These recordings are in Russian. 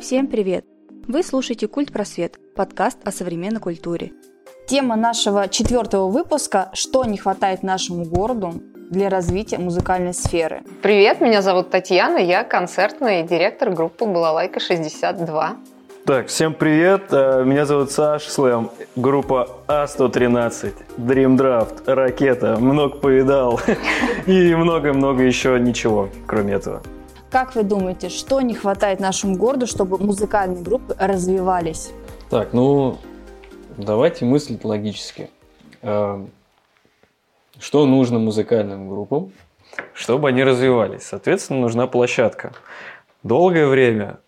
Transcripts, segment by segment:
Всем привет! Вы слушаете «Культ Просвет» – подкаст о современной культуре. Тема нашего четвертого выпуска – «Что не хватает нашему городу для развития музыкальной сферы». Привет, меня зовут Татьяна, я концертный директор группы «Балалайка-62». Так, всем привет, э, меня зовут Саш Слэм, группа А113, Dream Draft, Ракета, много повидал и много-много еще ничего, кроме этого. Как вы думаете, что не хватает нашему городу, чтобы музыкальные группы развивались? Так, ну, давайте мыслить логически. Э, что нужно музыкальным группам, чтобы они развивались? Соответственно, нужна площадка. Долгое время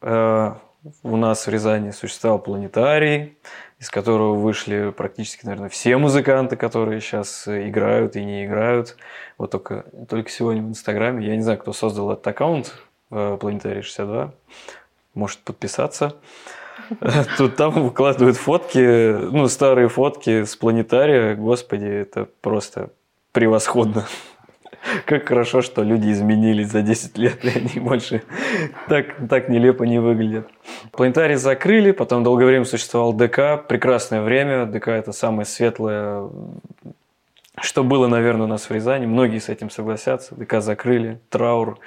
э, у нас в Рязани существовал планетарий, из которого вышли практически, наверное, все музыканты, которые сейчас играют и не играют. Вот только, только сегодня в Инстаграме, я не знаю, кто создал этот аккаунт, э, Планетарий 62, может подписаться. Тут там выкладывают фотки, ну, старые фотки с планетария. Господи, это просто превосходно. Как хорошо, что люди изменились за 10 лет, и они больше так, так нелепо не выглядят. Планетарий закрыли, потом долгое время существовал ДК. Прекрасное время. ДК – это самое светлое, что было, наверное, у нас в Рязани. Многие с этим согласятся. ДК закрыли, траур.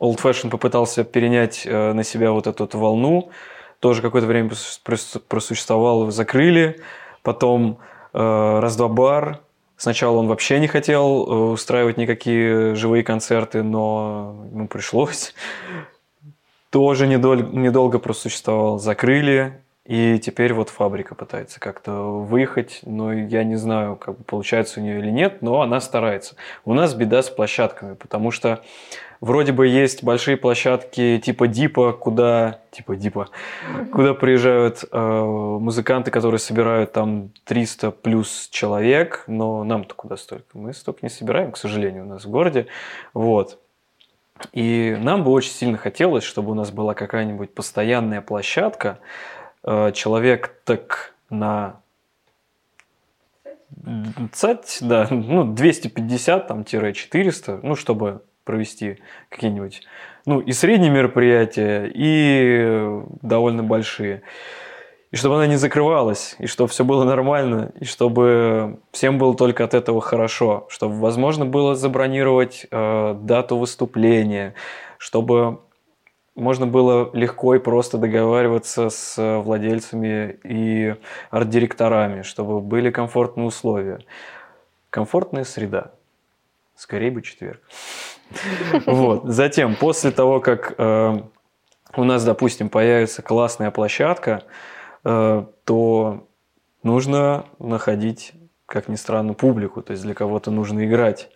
Old Fashion попытался перенять э, на себя вот эту вот волну. Тоже какое-то время просуществовал, закрыли. Потом э, раз-два бар, Сначала он вообще не хотел э, устраивать никакие живые концерты, но ему пришлось. Тоже недолго, недолго просуществовал. Закрыли, и теперь вот фабрика пытается как-то выехать, но я не знаю, как получается у нее или нет, но она старается. У нас беда с площадками, потому что Вроде бы есть большие площадки типа Дипа, куда типа Дипа, куда приезжают э, музыканты, которые собирают там 300 плюс человек, но нам-то куда столько? Мы столько не собираем, к сожалению, у нас в городе. Вот. И нам бы очень сильно хотелось, чтобы у нас была какая-нибудь постоянная площадка, э, человек так на цать, да, ну, 250, там, 400, ну, чтобы провести какие-нибудь, ну, и средние мероприятия, и довольно большие. И чтобы она не закрывалась, и чтобы все было нормально, и чтобы всем было только от этого хорошо, чтобы возможно было забронировать э, дату выступления, чтобы можно было легко и просто договариваться с владельцами и арт-директорами, чтобы были комфортные условия. Комфортная среда. Скорее бы четверг. Вот. Затем, после того, как э, у нас, допустим, появится классная площадка, э, то нужно находить, как ни странно, публику, то есть для кого-то нужно играть.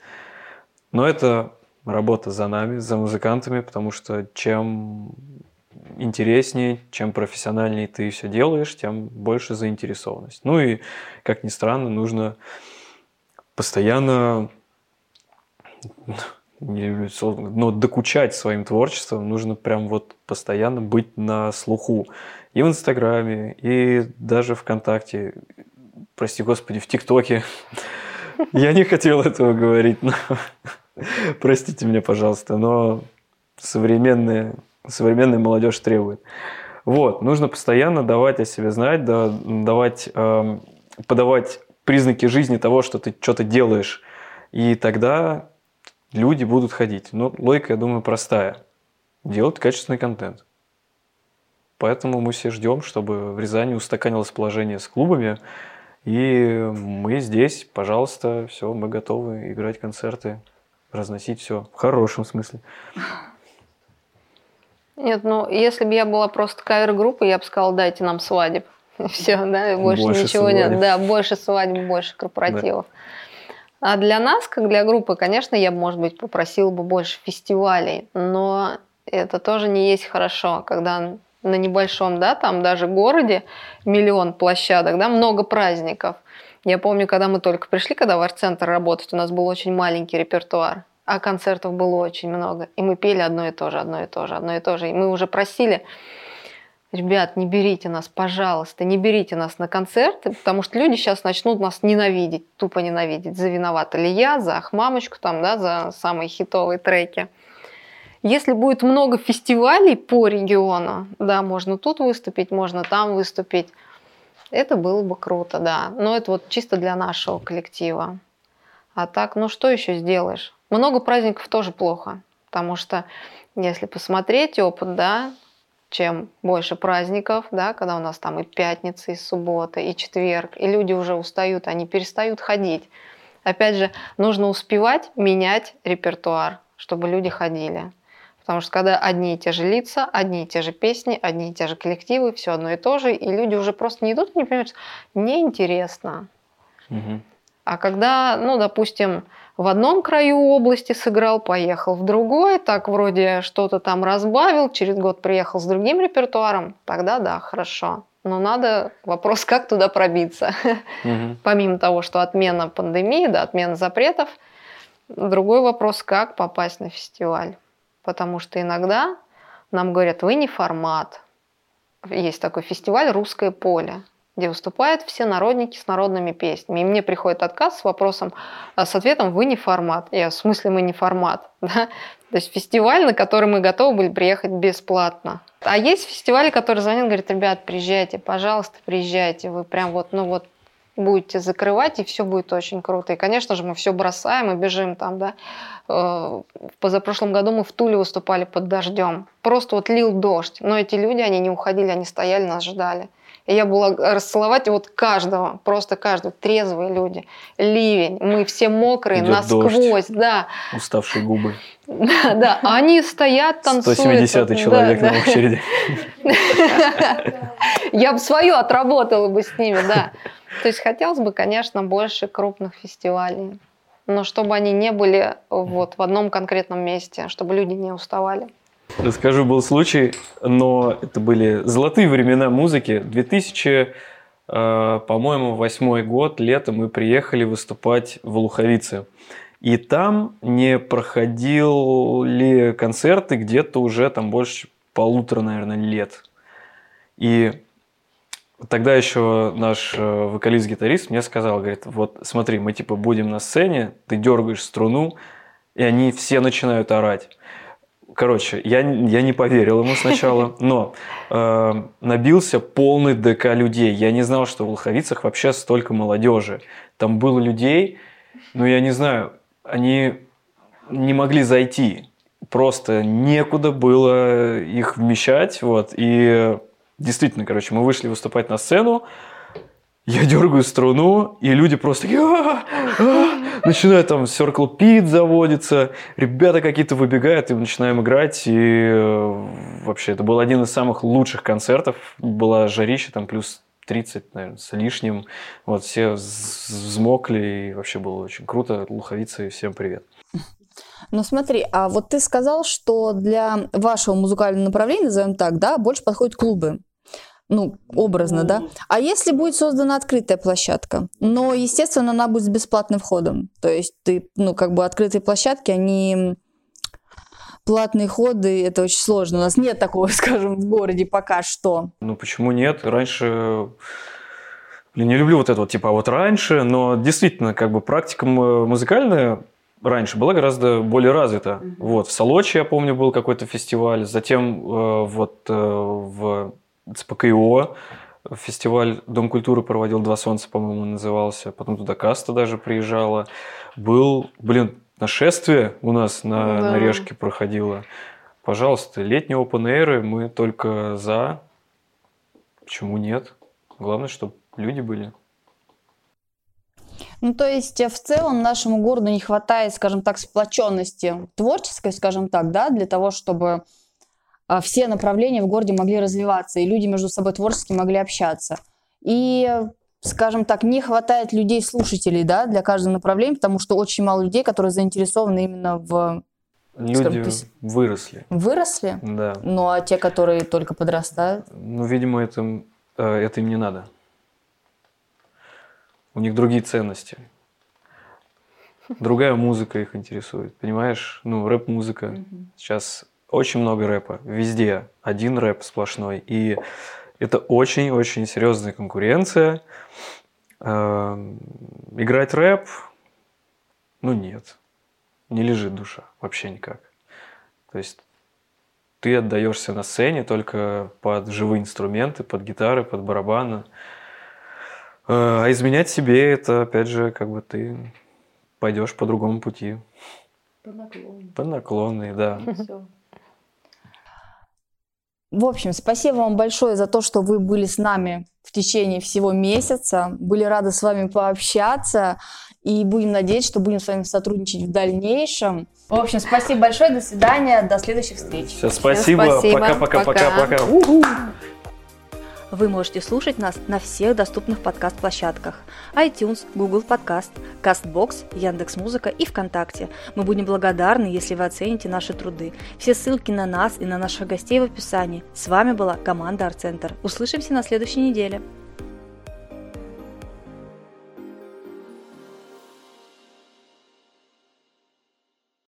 Но это работа за нами, за музыкантами, потому что чем интереснее, чем профессиональнее ты все делаешь, тем больше заинтересованность. Ну и, как ни странно, нужно постоянно но докучать своим творчеством нужно прям вот постоянно быть на слуху. И в Инстаграме, и даже ВКонтакте, прости господи, в ТикТоке. Я не хотел этого говорить, но простите меня, пожалуйста, но современная, современная молодежь требует. Вот, нужно постоянно давать о себе знать, да, давать, э, подавать признаки жизни того, что ты что-то делаешь. И тогда люди будут ходить. Но логика, я думаю, простая. Делать качественный контент. Поэтому мы все ждем, чтобы в Рязани устаканилось положение с клубами. И мы здесь, пожалуйста, все, мы готовы играть концерты, разносить все в хорошем смысле. Нет, ну если бы я была просто кавер-группой, я бы сказала, дайте нам свадеб. Все, да, больше, больше ничего свадеб. нет. Да, больше свадеб, больше корпоративов. Да. А для нас, как для группы, конечно, я, может быть, попросила бы больше фестивалей, но это тоже не есть хорошо, когда на небольшом, да, там даже городе миллион площадок, да, много праздников. Я помню, когда мы только пришли, когда в арт-центр работать, у нас был очень маленький репертуар, а концертов было очень много. И мы пели одно и то же, одно и то же, одно и то же. И мы уже просили, ребят, не берите нас, пожалуйста, не берите нас на концерты, потому что люди сейчас начнут нас ненавидеть, тупо ненавидеть, за виновата ли я, за мамочку там, да, за самые хитовые треки. если будет много фестивалей по региону, да, можно тут выступить, можно там выступить, это было бы круто, да. Но это вот чисто для нашего коллектива. А так, ну что еще сделаешь? Много праздников тоже плохо, потому что если посмотреть опыт, да, чем больше праздников, да, когда у нас там и пятница, и суббота, и четверг, и люди уже устают, они перестают ходить. Опять же, нужно успевать менять репертуар, чтобы люди ходили. Потому что когда одни и те же лица, одни и те же песни, одни и те же коллективы, все одно и то же, и люди уже просто не идут и не понимают, что неинтересно. Угу. А когда, ну, допустим, в одном краю области сыграл, поехал в другой, так вроде что-то там разбавил, через год приехал с другим репертуаром, тогда да, хорошо. Но надо вопрос, как туда пробиться. Угу. Помимо того, что отмена пандемии, да, отмена запретов, другой вопрос, как попасть на фестиваль. Потому что иногда нам говорят, вы не формат. Есть такой фестиваль «Русское поле» где выступают все народники с народными песнями. И мне приходит отказ с вопросом, а с ответом «Вы не формат». Я в смысле мы не формат. Да? То есть фестиваль, на который мы готовы были приехать бесплатно. А есть фестивали, которые звонят, говорят, ребят, приезжайте, пожалуйста, приезжайте. Вы прям вот, ну вот, будете закрывать, и все будет очень круто. И, конечно же, мы все бросаем и бежим там, да. Э, в позапрошлом году мы в Туле выступали под дождем. Просто вот лил дождь. Но эти люди, они не уходили, они стояли, нас ждали. И я была расцеловать вот каждого, просто каждого, трезвые люди. Ливень, мы все мокрые, Идет насквозь, дождь, да. Уставшие губы. Да, да, они стоят, танцуют. 170 человек да, на очереди. Я бы свое отработала бы с ними, да. То есть хотелось бы, конечно, больше крупных фестивалей. Но чтобы они не были вот в одном конкретном месте, чтобы люди не уставали. Расскажу, был случай, но это были золотые времена музыки. 2000, э, по-моему, восьмой год, летом мы приехали выступать в Луховице. И там не проходили концерты где-то уже там больше полутора, наверное, лет. И тогда еще наш э, вокалист-гитарист мне сказал, говорит, вот смотри, мы типа будем на сцене, ты дергаешь струну, и они все начинают орать. Короче, я, я не поверил ему сначала, но э, набился полный ДК людей. Я не знал, что в Лоховицах вообще столько молодежи. Там было людей, ну я не знаю, они не могли зайти. Просто некуда было их вмещать. Вот. И действительно, короче, мы вышли выступать на сцену, я дергаю струну, и люди просто такие, а, а", начинают там Circle Pit заводится, ребята какие-то выбегают, и мы начинаем играть, и э, вообще это был один из самых лучших концертов, была жарища, там плюс 30, наверное, с лишним, вот все взмокли, и вообще было очень круто, луховицы, всем привет. Ну смотри, а вот ты сказал, что для вашего музыкального направления, назовем так, да, больше подходят клубы ну, образно, да. А если будет создана открытая площадка, но, естественно, она будет с бесплатным входом. То есть ты, ну, как бы открытые площадки, они платные ходы, это очень сложно. У нас нет такого, скажем, в городе пока что. Ну, почему нет? Раньше... Блин, не люблю вот это вот, типа, а вот раньше, но действительно, как бы практика музыкальная раньше была гораздо более развита. Mm-hmm. Вот, в Солочи, я помню, был какой-то фестиваль, затем э, вот э, в ЦПКИО, фестиваль Дом культуры проводил «Два солнца», по-моему, назывался. Потом туда каста даже приезжала. Был, блин, нашествие у нас на, да. на Решке проходило. Пожалуйста, летние open air мы только за. Почему нет? Главное, чтобы люди были. Ну, то есть в целом нашему городу не хватает, скажем так, сплоченности творческой, скажем так, да, для того, чтобы все направления в городе могли развиваться, и люди между собой творчески могли общаться. И скажем так, не хватает людей-слушателей, да, для каждого направления, потому что очень мало людей, которые заинтересованы именно в... Люди скажем, выросли. Выросли? Да. Ну, а те, которые только подрастают? Ну, видимо, это, э, это им не надо. У них другие ценности. Другая музыка их интересует, понимаешь? Ну, рэп-музыка. Сейчас очень много рэпа, везде один рэп сплошной. И это очень-очень серьезная конкуренция. Эм, играть рэп, ну нет, не лежит душа вообще никак. То есть ты отдаешься на сцене только под живые инструменты, под гитары, под барабаны. Э, а изменять себе это, опять же, как бы ты пойдешь по другому пути. По наклонной. По наклонной, да. В общем, спасибо вам большое за то, что вы были с нами в течение всего месяца. Были рады с вами пообщаться. И будем надеяться, что будем с вами сотрудничать в дальнейшем. В общем, спасибо большое, до свидания, до следующих встреч. Все, спасибо, пока-пока-пока-пока. Вы можете слушать нас на всех доступных подкаст-площадках iTunes, Google Podcast, CastBox, Яндекс.Музыка и ВКонтакте. Мы будем благодарны, если вы оцените наши труды. Все ссылки на нас и на наших гостей в описании. С вами была команда Арт Центр. Услышимся на следующей неделе.